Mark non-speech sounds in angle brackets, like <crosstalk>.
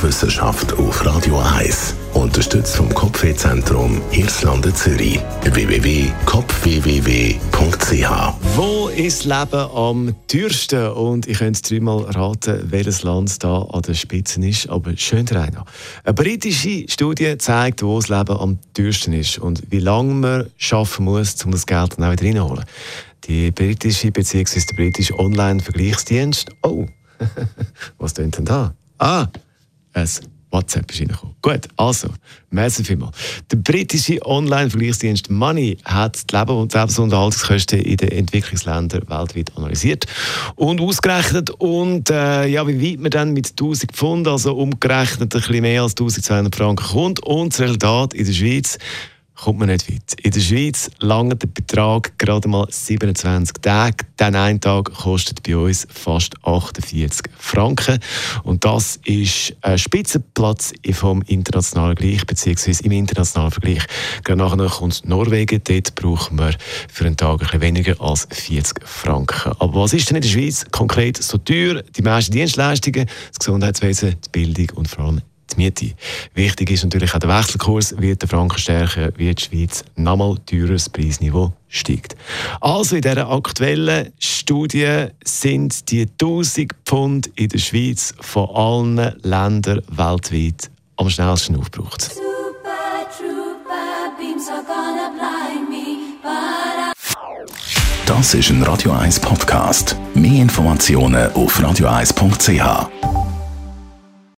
Gesundheit und Wissenschaft auf Radio 1. Unterstützt vom Kopfwehzentrum Irlande Zürich. www.kopfwww.ch Wo ist Leben am teuersten? Und ich könnte dreimal raten, welches Land da an der Spitze ist. Aber schön rein. Eine britische Studie zeigt, wo das Leben am teuersten ist und wie lange man arbeiten muss, um das Geld dann auch wieder reinzuholen. Die britische bzw. der britische Online-Vergleichsdienst. Oh, <laughs> was klingt denn da? Ah, ein WhatsApp ist reingekommen. Gut, also, merci vielmals. Der britische Online-Vergleichsdienst Money hat die Leben- und Lebensunterhaltungskosten in den Entwicklungsländern weltweit analysiert und ausgerechnet. Und äh, ja, wie weit man dann mit 1000 Pfund, also umgerechnet ein bisschen mehr als 1200 Franken kommt. Und das Resultat in der Schweiz kommt man nicht weit. In der Schweiz langt der Betrag gerade mal 27 Tage. Dann ein Tag kostet bei uns fast 48 Franken. Und das ist ein Spitzenplatz vom internationalen Vergleich, beziehungsweise im internationalen Vergleich. Gerade nachher kommt Norwegen. Dort braucht man für einen Tag ein weniger als 40 Franken. Aber was ist denn in der Schweiz konkret so teuer? Die meisten Dienstleistungen, das Gesundheitswesen, die Bildung und vor allem die Miete. Wichtig ist natürlich auch der Wechselkurs. Wird der Franken stärker, wird die Schweiz nochmal teures Preisniveau steigt. Also in dieser aktuellen Studie sind die 1000 Pfund in der Schweiz von allen Ländern weltweit am schnellsten aufgebraucht. Das ist ein Radio 1 Podcast. Mehr Informationen auf radio1.ch.